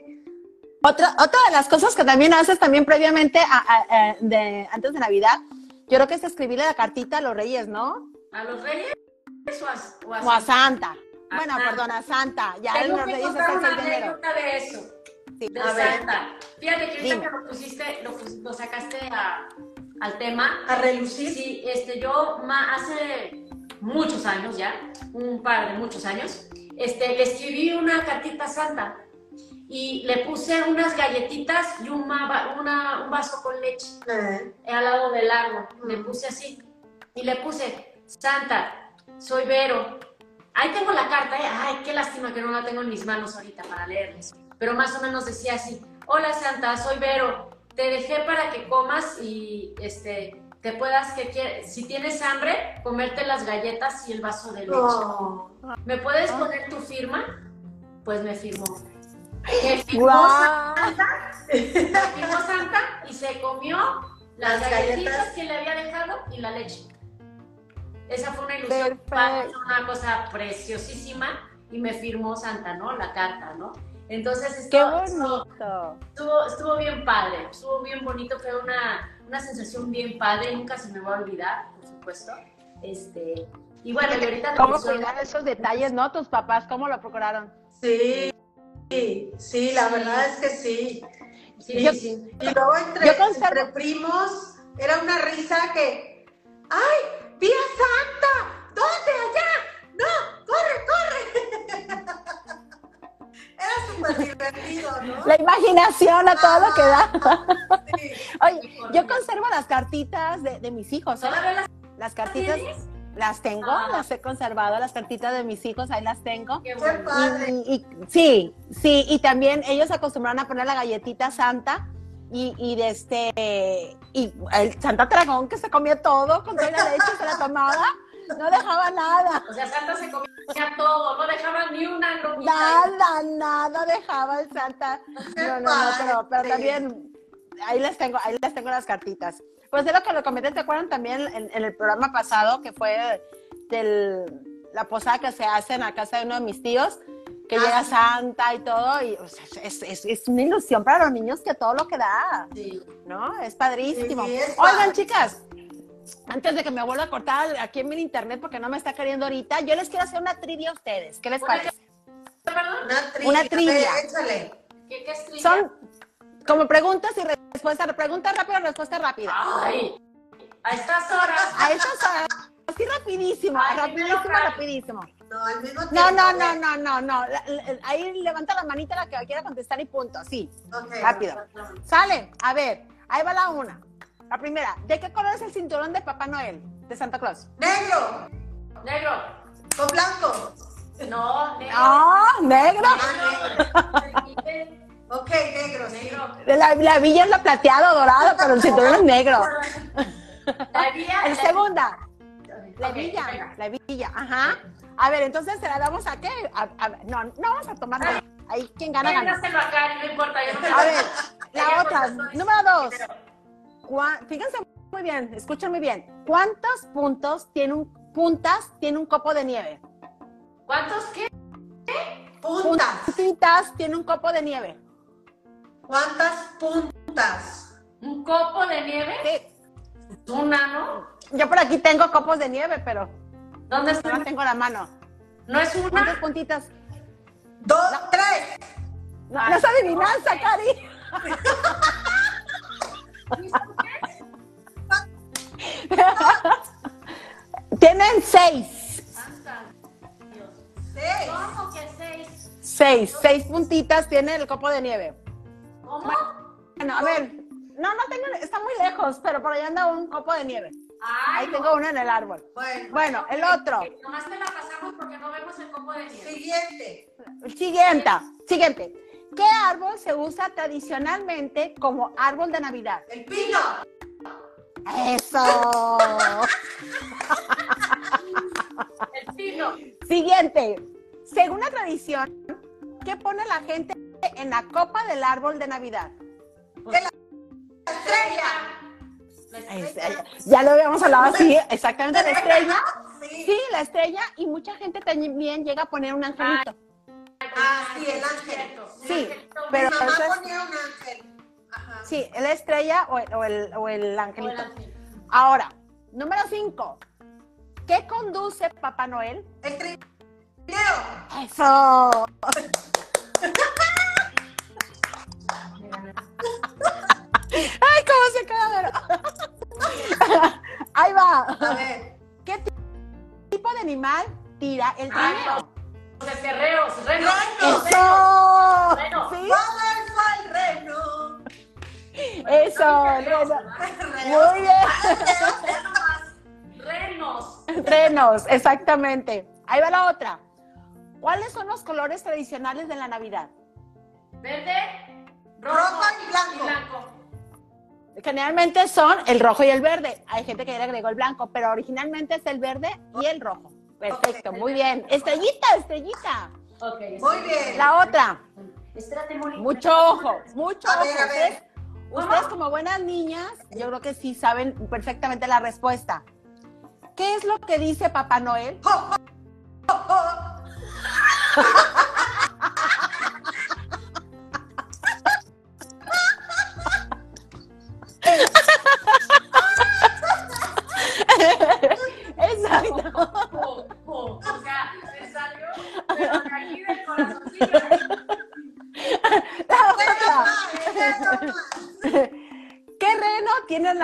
Otra, otra de las cosas que también haces también previamente, a- a- a- de, antes de Navidad, yo creo que es escribirle la cartita a los reyes, ¿no?
¿A los reyes o a, o a
O a Santa.
A
Bueno,
Santa.
perdón, a Santa. Ya
Tengo
los
que
reyes
contar una
el 6 de enero.
anécdota de eso,
Sí.
de
A ver.
Santa. Fíjate que ahorita que lo pusiste, lo, lo sacaste a- al tema.
¿A relucir?
Sí, este, yo ma- hace muchos años ya, un par de muchos años, este, le escribí una cartita a Santa y le puse unas galletitas y un, ma- una- un vaso con leche
Eh,
al lado del árbol. Le
Mm.
puse así. Y le puse, Santa, soy Vero. Ahí tengo la carta, ¿eh? Ay, qué lástima que no la tengo en mis manos ahorita para leerles. Pero más o menos decía así, hola Santa, soy Vero. Te dejé para que comas y este, te puedas, que si tienes hambre, comerte las galletas y el vaso de leche.
oh,
¿Me puedes poner tu firma? Pues me firmó. Me firmó me firmó Santa y se comió las,
Las
galletitas
galletas.
que le había dejado y la leche. Esa fue una ilusión, una cosa preciosísima y me firmó Santa, ¿no? La carta, ¿no? Entonces
¡Qué
esto, esto-
bonito!
estuvo, estuvo bien padre, estuvo bien bonito, fue una, una sensación bien padre, nunca se me va a olvidar, por supuesto. Este, y bueno, y ahorita
¿Cómo cuidar esos detalles, no? Tus papás, ¿cómo lo procuraron?
sí, sí, sí, la
Sí.
verdad es que sí.
Sí,
Yo-
sí.
Y luego entre, primos era una risa que, ¡ay, vi a Santa! ¿Dónde? Allá. No, corre, corre. era súper divertido, ¿no?
La imaginación a todo lo que da. Oye, yo conservo las cartitas de, de mis hijos. ¿eh?
¿Todavía las
Las cartitas
tienes?
Las tengo,
Ah.
las he conservado, las cartitas de mis hijos, ahí las tengo.
Qué bueno.
padre.
Y, y- sí, sí, y también ellos acostumbraron a poner la galletita santa y, y de este, y el Santa Dragón que se comía todo con toda la leche, se la tomaba, no dejaba nada,
O sea, Santa se comía todo, no dejaba ni una bromita.
nada, nada dejaba el Santa. No, no, no, pero, pero también ahí les tengo, ahí les tengo las cartitas. Pues de lo que lo comenté, ¿te acuerdan también en, en el programa pasado que fue del, la posada que se hace en la casa de uno de mis tíos? Que
Ah,
llega
sí.
Santa y todo, y o sea, es, es- es una ilusión para los niños que todo lo que da,
Sí.
¿no? Es padrísimo.
Sí, es
Oigan,
padre.
chicas, antes de que me vuelva a cortar aquí en mi internet porque no me está queriendo ahorita, yo les quiero hacer una trivia a ustedes. ¿Qué les
Una
parece?
¿Perdón?
Una trivia.
Una trivia.
ver, échale.
¿Qué, qué es trivia?
Son como preguntas y respuestas, preguntas rápidas, respuestas rápidas.
Ay, a estas horas.
A estas horas, así rapidísimo,
Ay,
rapidísimo, rapidísimo.
No, al mismo tiempo.
No, no, no, no, no, no. Ahí levanta la manita la que quiera contestar y punto. Sí,
Ok.
rápido. Sale, a ver, ahí va la una. La primera, ¿de qué color es el cinturón de Papá Noel? De Santa Claus.
Negro,
Negro.
con blanco.
No, negro.
¡Ah, negro!
Negro.
Ok, negro.
Negro.
La, la villa es la plateado, dorado, pero el cinturón es negro.
La vía.
El segunda, la villa,
venga.
la villa, ajá. A ver, entonces se la damos a qué? A- a- no, no vamos a tomar nada. Ahí quien gana, gana.
A no importa. Yo no
A ver, la otra, número dos. Fíjense muy bien, escuchen muy bien. ¿Cuántos puntos tiene un, puntas tiene un copo de nieve?
¿Cuántos qué?
Puntas.
Puntitas tiene un copo de nieve.
¿Cuántas puntas?
¿Un copo de nieve?
Sí.
Una, ¿no?
Yo por aquí tengo copos de nieve, pero
¿Dónde
no
está?
las tengo la mano.
¿No es
¿Cuántas
una?
puntitas?
Dos, tres.
No,
Ay,
no es adivinanza,
no sé.
Cari. Tienen seis.
Dios.
Seis.
¿Cómo que seis?
Seis, seis puntitas tiene el copo de nieve.
¿Cómo?
Bueno, a ver, no, no tengo, está muy lejos, pero por ahí anda un copo de nieve.
Ay,
Ahí tengo uno en el árbol.
Bueno,
Bueno, el otro,
Nomás te la pasamos porque no vemos el copo de nieve.
siguiente.
siguiente, siguiente. ¿Qué árbol se usa tradicionalmente como árbol de Navidad?
El pino.
Eso.
El pino.
Siguiente. Según la tradición, ¿qué pone la gente en la copa del árbol de Navidad?
La estrella.
La
Es-
estrella.
ya lo habíamos hablado así, exactamente la estrella.
sí.
Sí, la estrella y mucha gente también llega a poner un angelito.
Ah, sí, el ángel.
Sí, pero
Mi mamá
es-
ponía un ángel. Ajá.
Sí, la estrella o el, o el, o el
O el
angelito.
ángel.
Ahora, número 5. ¿Qué conduce Papá Noel?
El trineo.
Eso. Ay, cómo se queda. Ahí va.
A ver.
¿Qué ti- tipo de animal tira el trineo?
Los becerreos, renos.
Renos.
Eso.
Bueno.
¿Sí?
¡Vamos al reno!
Eso.
Renos,
reno. Muy bien.
Renos.
Renos, exactamente. Ahí va la otra. ¿Cuáles son los colores tradicionales de la Navidad?
Verde, rojo,
Rojo y blanco.
blanco.
Generalmente son el rojo y el verde. Hay gente que le agregó el blanco, pero originalmente es el verde y el rojo. Perfecto, muy bien. Estrellita, estrellita.
Ok.
Muy bien.
La otra.
Espérate.
Mucho ojo, mucho
A
ojo.
ver, a ver.
Ustedes, ustedes como buenas niñas, yo creo que sí saben perfectamente la respuesta. ¿Qué es lo que dice Papá Noel?
¡Jo,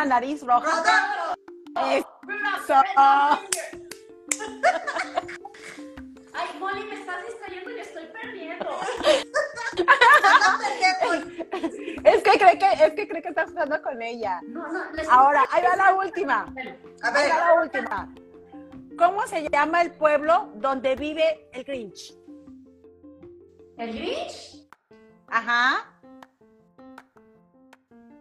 nariz roja? Eso.
Ay, Molly, me estás distrayendo y estoy perdiendo.
Es que cree que, es que cree que estás jugando con ella.
No, no, les-
Ahora, ahí va la última.
A
Ahí va la última. ¿Cómo se llama el pueblo donde vive el Grinch?
¿El Grinch?
Ajá.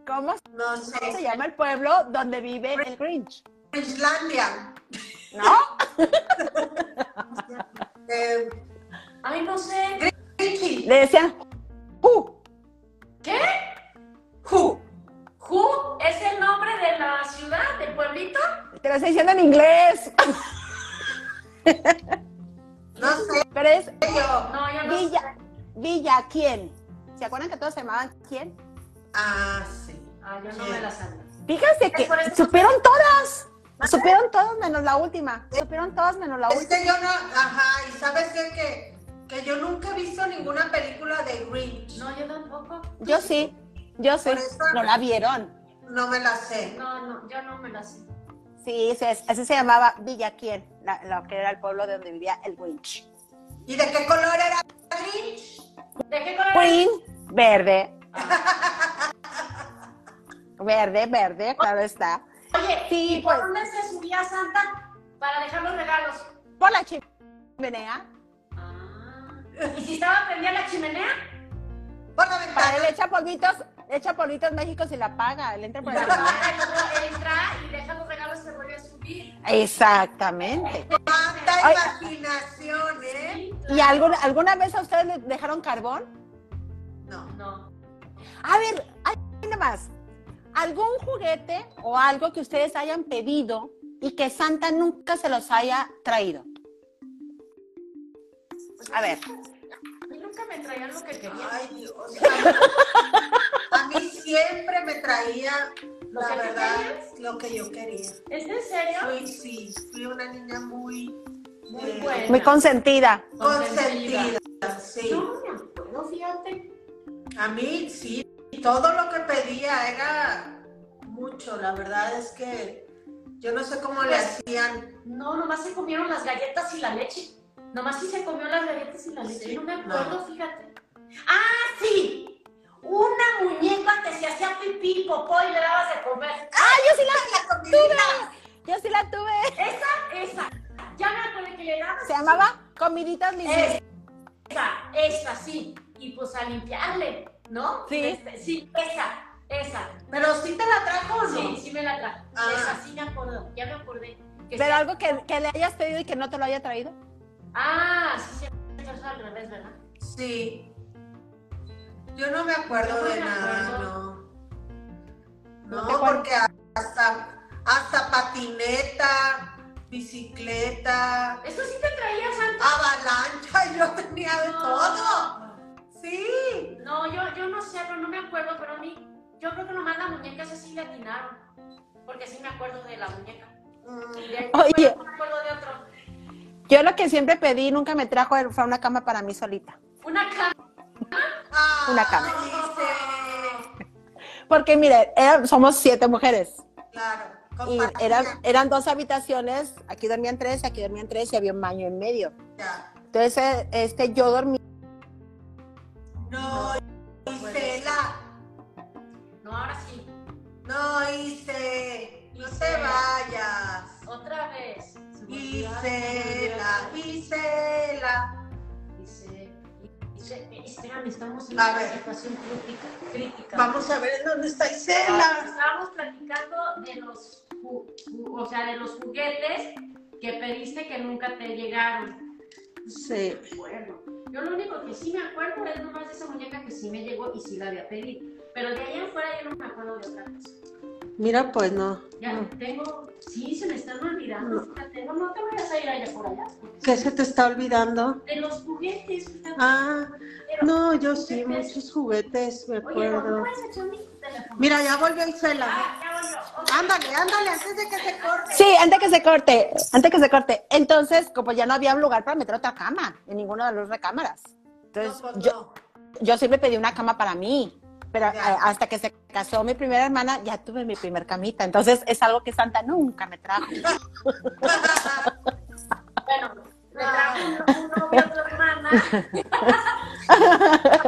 ¿Cómo
no
se
sé.
llama el pueblo donde vive el Grinch?
Islandia.
¿No?
Eh,
Ay, no sé.
Richie.
Le decían Who.
¿Qué?
Who.
¿Who es el nombre de la ciudad, del pueblito?
Te lo estoy diciendo en inglés.
No sé
Pero es
yo.
No, yo no
Villa.
sé.
Villa, ¿quién? ¿Se acuerdan que todos se llamaban quién?
Ah, sí.
Ah, yo no me la sabía.
Fíjense que
Es
supieron todas. Supieron todas menos la última. Supieron todas menos la
Es
última.
que yo no, ajá, y sabes qué? que, que yo nunca he visto ninguna película de Grinch.
No, yo tampoco.
Yo sí, yo sí. No la vieron.
No me la sé.
No, no, yo no me la sé.
Sí, sí, es- así se llamaba Villa quién, la- lo que era el pueblo de donde vivía el Grinch.
¿Y de qué color era Grinch?
¿De qué color?
Green, verde. Verde, verde, claro está.
Oye,
Sí,
¿y por
pues.
dónde se subía Santa para dejar los regalos?
Por la chimenea.
Ah. ¿Y si estaba prendida la chimenea?
Por la
Para
ventana.
él echa polvitos, echa polvitos México si la paga. Él entra por la
él entra y deja los regalos y se vuelve a subir.
Exactamente.
Cuánta imaginación, ¿eh?
¿Y alguna, alguna vez a ustedes les dejaron carbón?
No.
No.
A ver, hay nada más. ¿Algún juguete o algo que ustedes hayan pedido y que Santa nunca se los haya traído? A ver,
A mí nunca me traían lo que quería.
Ay, Dios. A mí siempre me traía,
¿Lo
la verdad, lo que yo quería.
¿Es en serio?
Fui, sí, fui una niña muy,
Muy
eh,
buena.
muy consentida.
consentida. Sí.
No me acuerdo, fíjate.
A mí sí, todo lo que pedía era mucho. La verdad es que yo no sé cómo le
Pues,
hacían.
No, nomás se comieron las galletas y la leche. Nomás sí se comió las galletas y la leche. No me acuerdo, fíjate. ¡Ah, sí! Una muñeca que se hacía pipí, popó y le dabas de comer.
¡Ah, yo sí la,
La comidita.
yo sí la tuve!
Esa, esa. Ya me acordé que le dabas.
Se llamaba Comiditas Limpias.
Esa, esa, sí. Y pues a limpiarle, ¿no?
Sí.
Este, sí, esa, esa.
Pero sí te la trajo o no?
Sí, sí me la trajo.
Ah.
Esa sí me acuerdo, ya me acordé. Que
Pero algo que, que le hayas pedido y que no te lo haya traído.
Ah, sí, sí, eso al revés, ¿verdad?
Sí. Yo no me acuerdo
no
de
me
nada,
acuerdo.
no.
¿No
porque hasta, hasta patineta, bicicleta,
Eso sí te traías antes.
avalancha, yo tenía de todo. Sí.
No, yo, yo no sé, pero no me acuerdo, pero a mí, yo creo que nomás la muñeca esa sí le atinaron. Porque sí me acuerdo de la muñeca.
Mm,
Y de ahí
Oye.
no me acuerdo de otro.
Yo lo que siempre pedí, nunca me trajo, fue una cama para mí solita.
Una cama.
ah,
Una cama. Porque mire, era- somos siete mujeres.
Claro.
Y
compartida.
eran, eran dos habitaciones, aquí dormían tres, aquí dormían tres y había un baño en medio.
Ya.
Entonces, este, yo dormí.
Isela. Isela.
Espérame, estamos en
A
una
ver.
situación crítica. crítica.
Vamos a ver en dónde está Isela.
Estábamos platicando de los, o sea, de los juguetes que pediste que nunca te llegaron.
Sí.
Bueno, yo lo único que sí me acuerdo es nomás de esa muñeca que sí me llegó y sí la había pedido. Pero de ahí en fuera yo no me acuerdo de otra cosa.
Mira, pues no.
Ya tengo, sí, se me están olvidando. Fíjate, no, no te vayas a ir allá por allá.
¿Qué se te está olvidando?
De los juguetes, fíjate.
Ah,
Pero-
no, yo sí, muchos juguetes, me
Oye, ¿no
acuerdo.
puedes echar mi teléfono?
Mira, ya volvió Isela.
Ah, ya volvió.
Ándale, ándale, antes de que se corte.
Sí, antes que se corte, antes que se corte. Entonces, como ya no había lugar para meter otra cama en ninguna de las recámaras. Entonces,
No, pues
yo,
no.
yo sí me pedí una cama para mí. Pero eh, hasta que se casó mi primera hermana, ya tuve mi primer camita. Entonces, es algo que Santa nunca me trajo.
Bueno, me trajo un, un novio a tu hermana.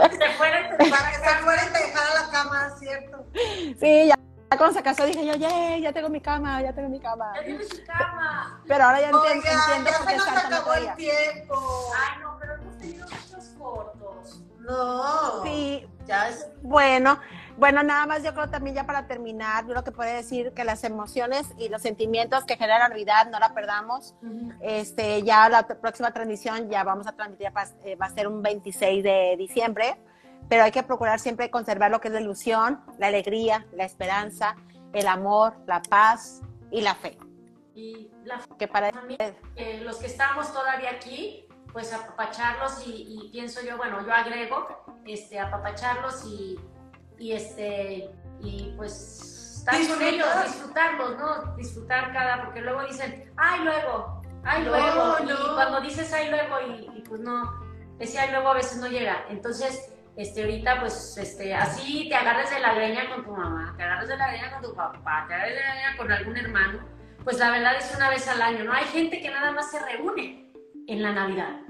se fuera y te
dejara la cama, ¿cierto?
Sí, ya, ya cuando se casó dije yo, yeah, ya tengo mi cama, ya tengo mi cama.
Ya tiene su cama.
Pero ahora ya entiendo,
Oiga,
entiendo
ya
por
se
qué
nos
Santa no
acabó el tiempo.
Ay, no, pero hemos tenido muchos cortos.
No.
Sí,
Ya es.
Bueno, bueno, nada más yo creo también ya para terminar, yo lo que puedo decir que las emociones y los sentimientos que genera Navidad no la perdamos. Este, ya la próxima transmisión ya vamos a transmitir, va, eh, va a ser un 26 de diciembre, pero hay que procurar siempre conservar lo que es la ilusión, la alegría, la esperanza, el amor, la paz y la fe.
Y la
Que para
eh, los que estamos todavía aquí, pues apapacharlos y, y pienso yo, bueno, yo agrego, este, apapacharlos y, y este, y pues estar con ellos, disfrutarlos, ¿no? Disfrutar cada, porque luego dicen, ay, luego, ay,
No,
luego, y cuando dices ay, luego, y, y pues no, ese ay, luego a veces no llega. Entonces, este, ahorita, pues, este, así te agarres de la greña con tu mamá, te agarres de la greña con tu papá, te agarres de la greña con algún hermano, pues la verdad es una vez al año, ¿no? Hay gente que nada más se reúne en la Navidad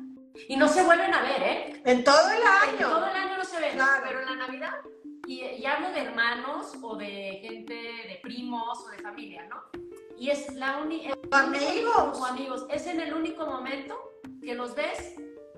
y no se vuelven a ver, ¿eh?
En todo el
En
año.
todo el año no se ven,
Claro.
pero en la Navidad, y, y hablo de hermanos o de gente, de primos o de familia, ¿no? Y es la única...
Amigos.
O amigos, es en el único momento que los ves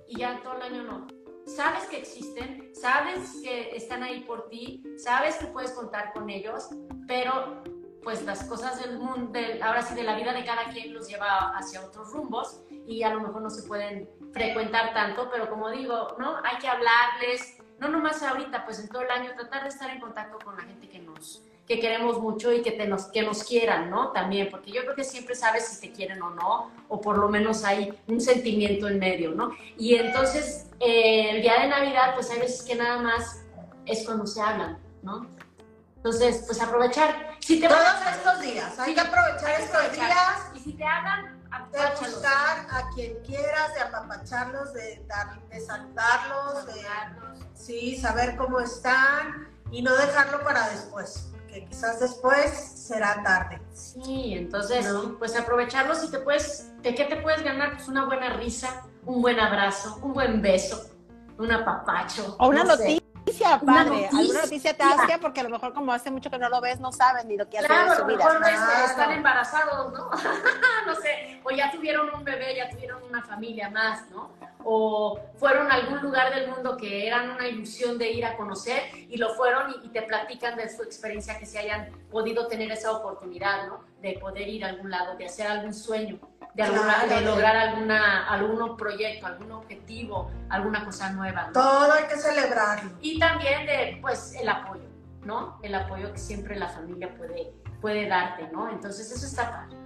y ya todo el año no. Sabes que existen, sabes que están ahí por ti, sabes que puedes contar con ellos, pero pues las cosas del mundo, del- ahora sí de la vida de cada quien los lleva hacia otros rumbos y a lo mejor no se pueden frecuentar tanto, pero como digo, ¿no? Hay que hablarles, no nomás ahorita, pues en todo el año, tratar de estar en contacto con la gente que nos que queremos mucho y que, te nos, que nos quieran, ¿no? También, porque yo creo que siempre sabes si te quieren o no, o por lo menos hay un sentimiento en medio, ¿no? Y entonces, eh, el día de Navidad, pues hay veces que nada más es cuando se hablan, ¿no? Entonces, pues aprovechar. Si te a-
Todos estos días. Hay
Sí,
que aprovechar estos
aprovechar.
días
Y si te hablan,
de buscar a quien quieras, de apapacharlos, de, dar, de saludarlos, de sí, saber cómo están y no dejarlo para después, que quizás después será tarde.
Sí, entonces,
¿No?
pues aprovecharlos y te puedes, ¿de qué te puedes ganar? Pues una buena risa, un buen abrazo, un buen beso, un apapacho.
O una
no sé.
Noticia,
Una
padre.
noticia.
Alguna noticia te hace porque a lo mejor como hace mucho que no lo ves, no saben ni lo que hace
Claro,
de
a
su
lo
vida.
mejor este,
Claro.
están embarazados, ¿no? no sé, o ya tuvieron un bebé, ya tuvieron una familia más, ¿no? O fueron a algún lugar del mundo que eran una ilusión de ir a conocer y lo fueron y, y te platican de su experiencia que se hayan podido tener esa oportunidad, ¿no? De poder ir a algún lado, de hacer algún sueño, de, alguna- de lograr alguna, algún proyecto, algún objetivo, alguna cosa nueva, ¿no?
Todo hay que celebrarlo.
y también de pues el apoyo, ¿no? El apoyo que siempre la familia puede, puede darte, ¿no? Entonces eso está padre.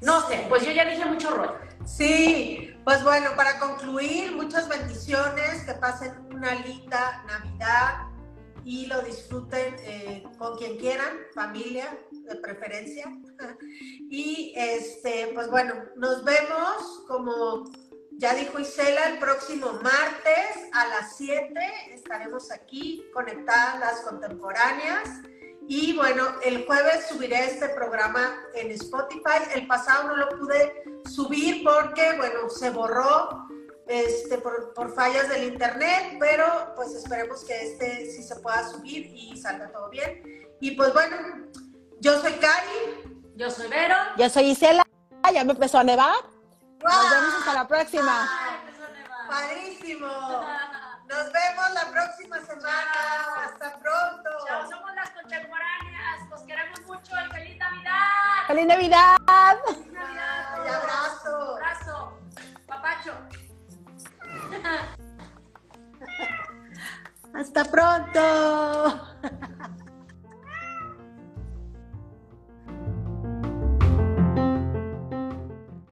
No sé, pues yo ya dije mucho rollo.
Sí, pues bueno, para concluir, muchas bendiciones, que pasen una linda Navidad y lo disfruten eh, con quien quieran, familia de preferencia. Y este, pues bueno, nos vemos como ya dijo Isela, el próximo martes a las 7 estaremos aquí conectadas las contemporáneas. Y bueno, el jueves subiré este programa en Spotify. El pasado no lo pude subir porque, bueno, se borró este, por, por, fallas del internet, pero pues esperemos que este sí se pueda subir y salga todo bien. Y pues bueno, yo soy Cari.
Yo soy Vero.
Yo soy Isela. Ya me empezó a nevar. Nos vemos hasta la próxima.
Padrísimo. Nos vemos la próxima semana. Hasta pronto.
Chao, somos las contemporáneas. Los queremos mucho. Feliz Navidad.
¡Feliz Navidad!
¡Feliz Navidad! Y abrazo.
Abrazo. Papacho.
Hasta pronto.